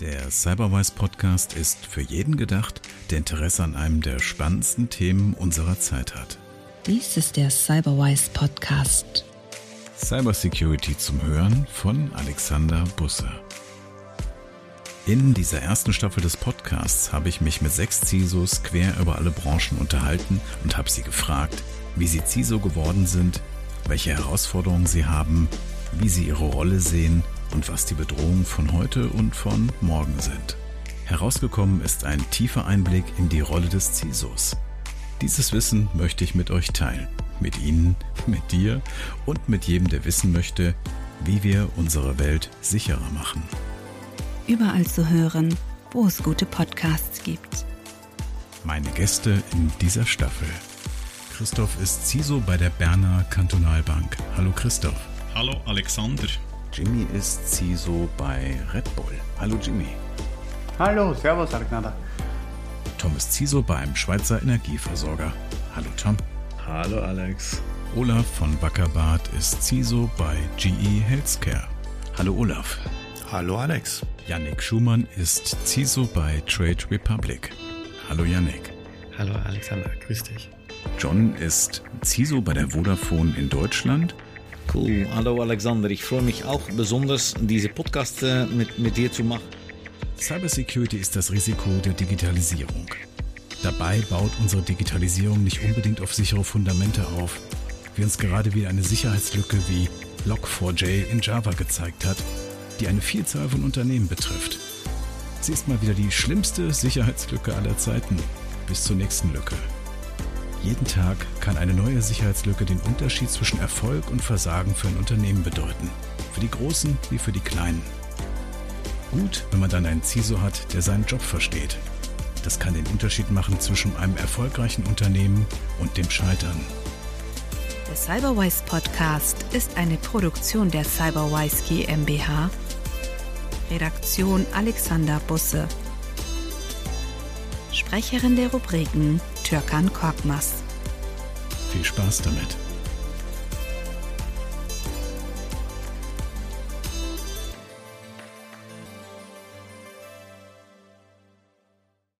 Der Cyberwise Podcast ist für jeden gedacht, der Interesse an einem der spannendsten Themen unserer Zeit hat. Dies ist der Cyberwise Podcast. Cybersecurity zum Hören von Alexander Busse. In dieser ersten Staffel des Podcasts habe ich mich mit sechs CISOs quer über alle Branchen unterhalten und habe sie gefragt, wie sie CISO geworden sind, welche Herausforderungen sie haben, wie sie ihre Rolle sehen und was die Bedrohungen von heute und von morgen sind. Herausgekommen ist ein tiefer Einblick in die Rolle des CISOs. Dieses Wissen möchte ich mit euch teilen. Mit Ihnen, mit dir und mit jedem, der wissen möchte, wie wir unsere Welt sicherer machen. Überall zu hören, wo es gute Podcasts gibt. Meine Gäste in dieser Staffel. Christoph ist CISO bei der Berner Kantonalbank. Hallo Christoph. Hallo Alexander. Jimmy ist CISO bei Red Bull. Hallo Jimmy. Hallo, Servus Alexander. Tom ist CISO beim Schweizer Energieversorger. Hallo Tom. Hallo Alex. Olaf von Wackerbart ist CISO bei GE Healthcare. Hallo Olaf. Hallo Alex. Yannick Schumann ist CISO bei Trade Republic. Hallo Yannick. Hallo Alexander, grüß dich. John ist CISO bei der Vodafone in Deutschland. Cool. Hallo Alexander, ich freue mich auch besonders, diese Podcast äh, mit, mit dir zu machen. Cybersecurity ist das Risiko der Digitalisierung. Dabei baut unsere Digitalisierung nicht unbedingt auf sichere Fundamente auf, wie uns gerade wieder eine Sicherheitslücke wie Log4j in Java gezeigt hat, die eine Vielzahl von Unternehmen betrifft. Sie ist mal wieder die schlimmste Sicherheitslücke aller Zeiten. Bis zur nächsten Lücke. Jeden Tag kann eine neue Sicherheitslücke den Unterschied zwischen Erfolg und Versagen für ein Unternehmen bedeuten. Für die Großen wie für die Kleinen. Gut, wenn man dann einen CISO hat, der seinen Job versteht. Das kann den Unterschied machen zwischen einem erfolgreichen Unternehmen und dem Scheitern. Der Cyberwise Podcast ist eine Produktion der Cyberwise GmbH. Redaktion Alexander Busse. Sprecherin der Rubriken Türkan Korkmaz. Viel Spaß damit.